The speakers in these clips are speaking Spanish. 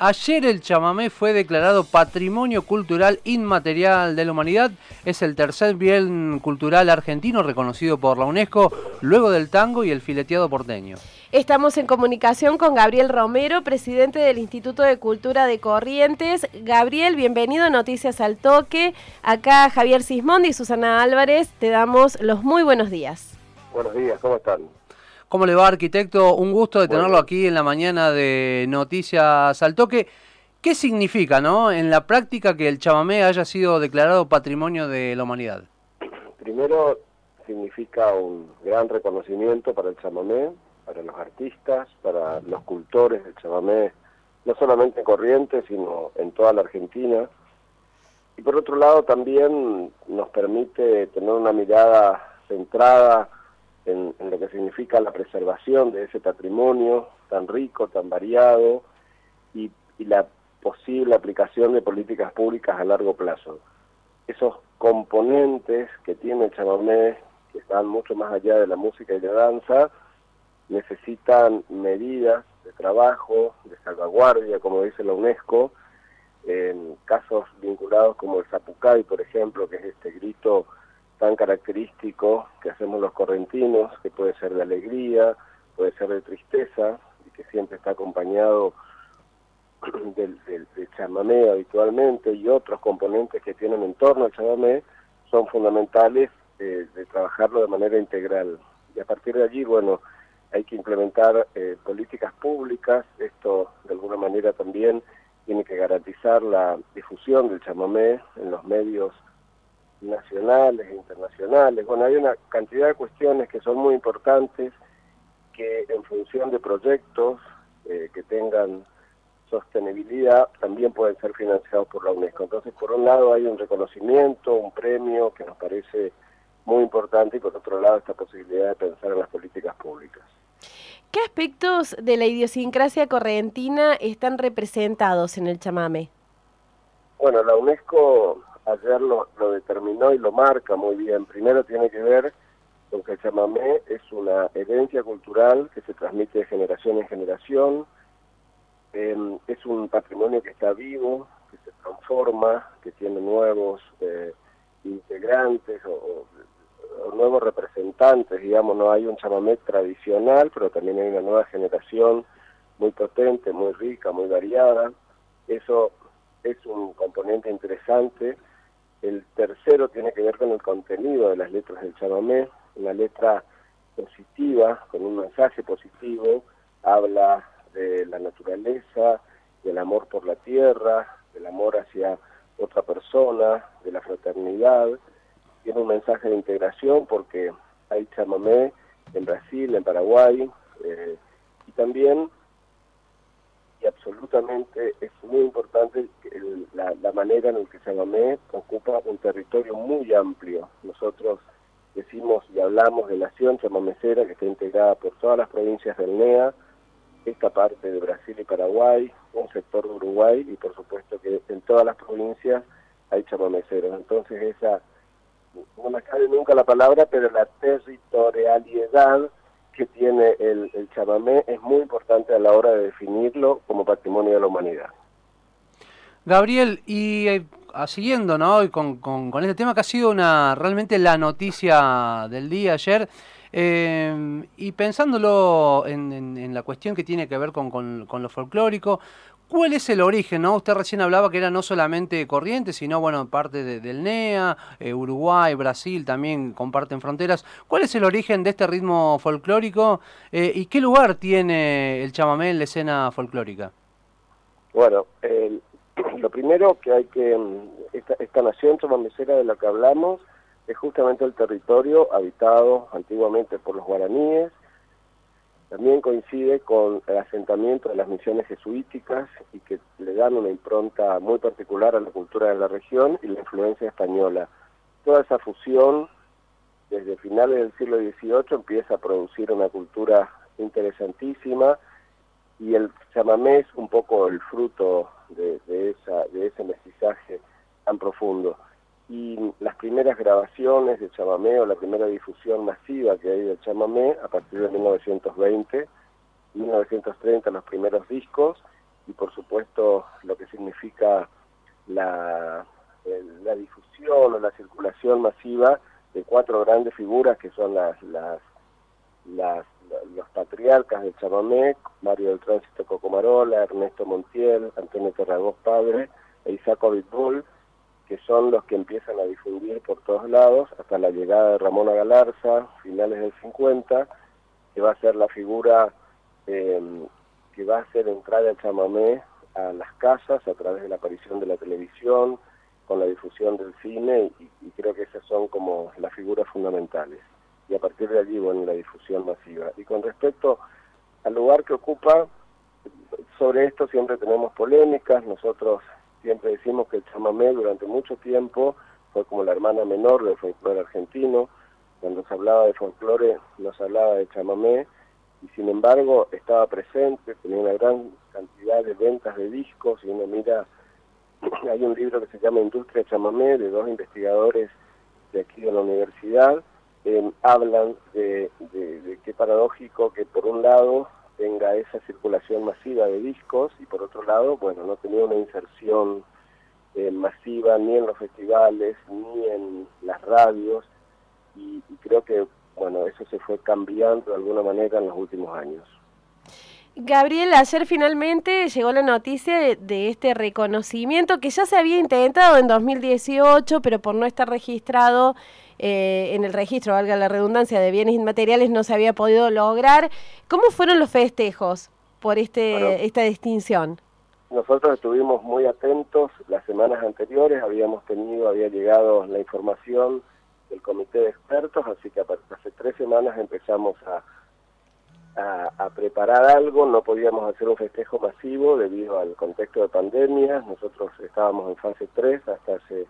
Ayer el chamamé fue declarado Patrimonio Cultural Inmaterial de la Humanidad. Es el tercer bien cultural argentino reconocido por la UNESCO, luego del tango y el fileteado porteño. Estamos en comunicación con Gabriel Romero, presidente del Instituto de Cultura de Corrientes. Gabriel, bienvenido a Noticias al Toque. Acá Javier Sismondi y Susana Álvarez, te damos los muy buenos días. Buenos días, ¿cómo están? ¿Cómo le va, arquitecto? Un gusto de tenerlo aquí en la mañana de Noticias al Toque. ¿Qué significa, no, en la práctica que el chamamé haya sido declarado Patrimonio de la Humanidad? Primero, significa un gran reconocimiento para el chamamé, para los artistas, para los cultores del chamamé, no solamente en Corrientes, sino en toda la Argentina. Y por otro lado, también nos permite tener una mirada centrada en, lo que significa la preservación de ese patrimonio tan rico, tan variado y, la posible aplicación de políticas públicas a largo plazo. Esos componentes que tiene el chamamé, que están mucho más allá de la música y la danza, necesitan medidas de trabajo, de salvaguardia, como dice la UNESCO, en casos vinculados como el Zapucay, por ejemplo, que es este grito tan característico que hacemos los correntinos, que puede ser de alegría, puede ser de tristeza, y que siempre está acompañado del, chamamé habitualmente, y otros componentes que tienen en torno al chamamé, son fundamentales eh, de trabajarlo de manera integral. Y a partir de allí, bueno, hay que implementar eh, políticas públicas, esto de alguna manera también tiene que garantizar la difusión del chamamé en los medios nacionales e internacionales. Bueno, hay una cantidad de cuestiones que son muy importantes que en función de proyectos eh, que tengan sostenibilidad también pueden ser financiados por la UNESCO. Entonces, por un lado hay un reconocimiento, un premio que nos parece muy importante y por otro lado esta posibilidad de pensar en las políticas públicas. ¿Qué aspectos de la idiosincrasia correntina están representados en el chamame? Bueno, la UNESCO ayer lo, determinó y lo marca muy bien. Primero tiene que ver con que el chamamé es una herencia cultural que se transmite de generación en generación, em, es un patrimonio que está vivo, que se transforma, que tiene nuevos eh, integrantes o, nuevos representantes, digamos, no hay un chamamé tradicional, pero también hay una nueva generación muy potente, muy rica, muy variada. Eso es un componente interesante el tercero tiene que ver con el contenido de las letras del chamamé, una letra positiva, con un mensaje positivo, habla de la naturaleza, del amor por la tierra, del amor hacia otra persona, de la fraternidad. Tiene un mensaje de integración porque hay chamamé en Brasil, en Paraguay, eh, y también absolutamente es muy importante la, manera en la que Chamamé ocupa un territorio muy amplio. Nosotros decimos y hablamos de la nación chamamecera que está integrada por todas las provincias del NEA, esta parte de Brasil y Paraguay, un sector de Uruguay y por supuesto que en todas las provincias hay chamameceros. Entonces esa, no me cabe nunca la palabra, pero la territorialidad que tiene el, el chamamé es muy importante a la hora de definirlo como patrimonio de la humanidad. Gabriel, y eh, siguiendo ¿no? con, con, este tema que ha sido una realmente la noticia del día ayer, eh, y pensándolo en, la cuestión que tiene que ver con, con lo folclórico, ¿Cuál es el origen? ¿no? Usted recién hablaba que era no solamente Corrientes, sino bueno, parte del NEA, eh, Uruguay, Brasil también comparten fronteras. ¿Cuál es el origen de este ritmo folclórico eh, y qué lugar tiene el chamamé en la escena folclórica? Bueno, lo primero que hay que, mm, esta, esta nación chamamecera de la que hablamos es justamente el territorio habitado antiguamente por los guaraníes, también coincide con el asentamiento de las misiones jesuíticas y que le dan una impronta muy particular a la cultura de la región y la influencia española. Toda esa fusión, desde finales del siglo XVIII, empieza a producir una cultura interesantísima y el chamamé es un poco el fruto de, esa, de ese mestizaje tan profundo y las primeras grabaciones de chamamé o la primera difusión masiva que hay de chamamé a partir de 1920, 1930 los primeros discos y por supuesto lo que significa la, la difusión o la circulación masiva de cuatro grandes figuras que son las, las, los patriarcas del chamamé, Mario del Tránsito Cocomarola, Ernesto Montiel, Antonio Terragós Padre e Isaac Ovidbull, que son los que empiezan a difundir por todos lados hasta la llegada de Ramona Galarza, finales del 50, que va a ser la figura eh, que va a hacer entrar el chamamé a las casas a través de la aparición de la televisión, con la difusión del cine, y, y creo que esas son como las figuras fundamentales. Y a partir de allí, bueno, la difusión masiva. Y con respecto al lugar que ocupa, sobre esto siempre tenemos polémicas, nosotros Siempre decimos que el chamamé durante mucho tiempo fue como la hermana menor del folclore argentino. Cuando se hablaba de folclore no se hablaba de chamamé y sin embargo estaba presente, tenía una gran cantidad de ventas de discos y uno mira, hay un libro que se llama Industria Chamamé de dos investigadores de aquí de la universidad, eh, hablan de, de, de qué paradójico que por un lado tenga esa circulación masiva de discos y por otro lado, bueno, no tenía una inserción eh, masiva ni en los festivales ni en las radios y, creo que, bueno, eso se fue cambiando de alguna manera en los últimos años. Gabriel, ayer finalmente llegó la noticia de, de, este reconocimiento que ya se había intentado en 2018, pero por no estar registrado eh, en el registro, valga la redundancia, de bienes inmateriales no se había podido lograr. ¿Cómo fueron los festejos por este, esta distinción? Nosotros estuvimos muy atentos las semanas anteriores, habíamos tenido, había llegado la información del comité de expertos, así que hace tres semanas empezamos a, a, preparar algo, no podíamos hacer un festejo masivo debido al contexto de pandemia, nosotros estábamos en fase 3 hasta hace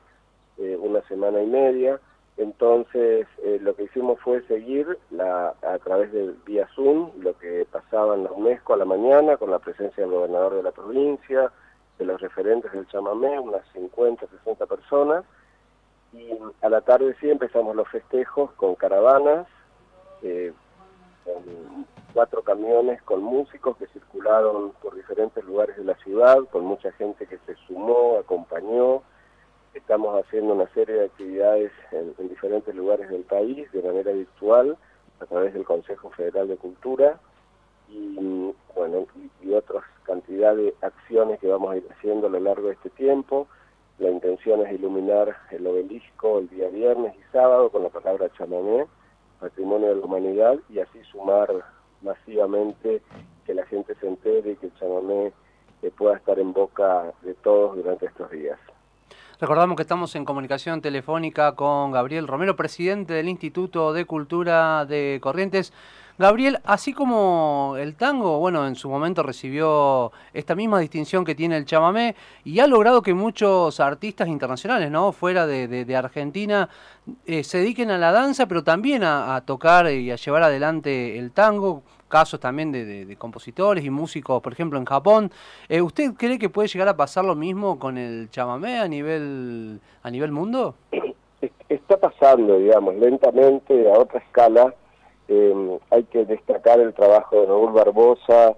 eh, una semana y media, entonces, eh, lo que hicimos fue seguir la, a través de vía Zoom lo que pasaba en la UNESCO a la mañana con la presencia del gobernador de la provincia, de los referentes del chamamé, unas 50, 60 personas. Y a la tarde sí empezamos los festejos con caravanas, eh, con cuatro camiones con músicos que circularon por diferentes lugares de la ciudad, con mucha gente que se sumó, acompañó Estamos haciendo una serie de actividades en, diferentes lugares del país de manera virtual a través del Consejo Federal de Cultura y bueno y, otras cantidad de acciones que vamos a ir haciendo a lo largo de este tiempo. La intención es iluminar el obelisco el día viernes y sábado con la palabra chamamé, patrimonio de la humanidad, y así sumar masivamente que la gente se entere y que el chamamé eh, pueda estar en boca de todos durante estos días. Recordamos que estamos en comunicación telefónica con Gabriel Romero, presidente del Instituto de Cultura de Corrientes. Gabriel, así como el tango, bueno, en su momento recibió esta misma distinción que tiene el chamamé y ha logrado que muchos artistas internacionales, ¿no? Fuera de, Argentina, eh, se dediquen a la danza, pero también a, tocar y a llevar adelante el tango, casos también de, compositores y músicos, por ejemplo, en Japón. Eh, ¿Usted cree que puede llegar a pasar lo mismo con el chamamé a nivel, a nivel mundo? Está pasando, digamos, lentamente, a otra escala eh, hay que destacar el trabajo de Raúl Barbosa,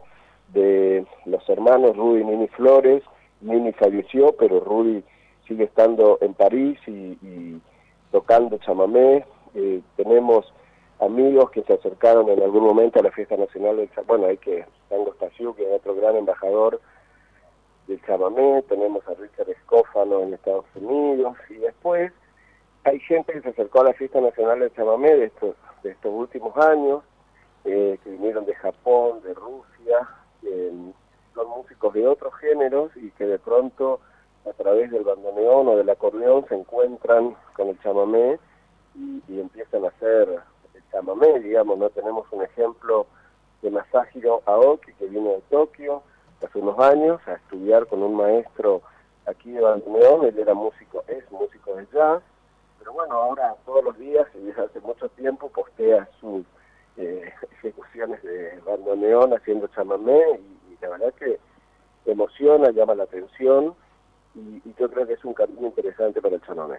de los hermanos Rudy Nini Flores. Nini falleció, pero Rudy sigue estando en París y, tocando chamamé. Eh, tenemos amigos que se acercaron en algún momento a la fiesta nacional del chamamé. Bueno, hay que, Tango Stasiu, que es otro gran embajador del chamamé. Tenemos a Richard Escófano en Estados Unidos. Y después hay gente que se acercó a la fiesta nacional del chamamé de estos de estos últimos años, eh, que vinieron de Japón, de Rusia, son músicos de otros géneros y que de pronto a través del bandoneón o del acordeón se encuentran con el chamamé y, empiezan a hacer el chamamé, digamos, no tenemos un ejemplo de Masahiro Aoki que vino de Tokio hace unos años a estudiar con un maestro aquí de bandoneón, él era músico, es músico de jazz, pero bueno, ahora todos los días y desde hace mucho tiempo postea sus eh, ejecuciones de bandoneón haciendo chamamé y, la verdad que emociona, llama la atención y, y yo creo que es un camino interesante para el chamamé.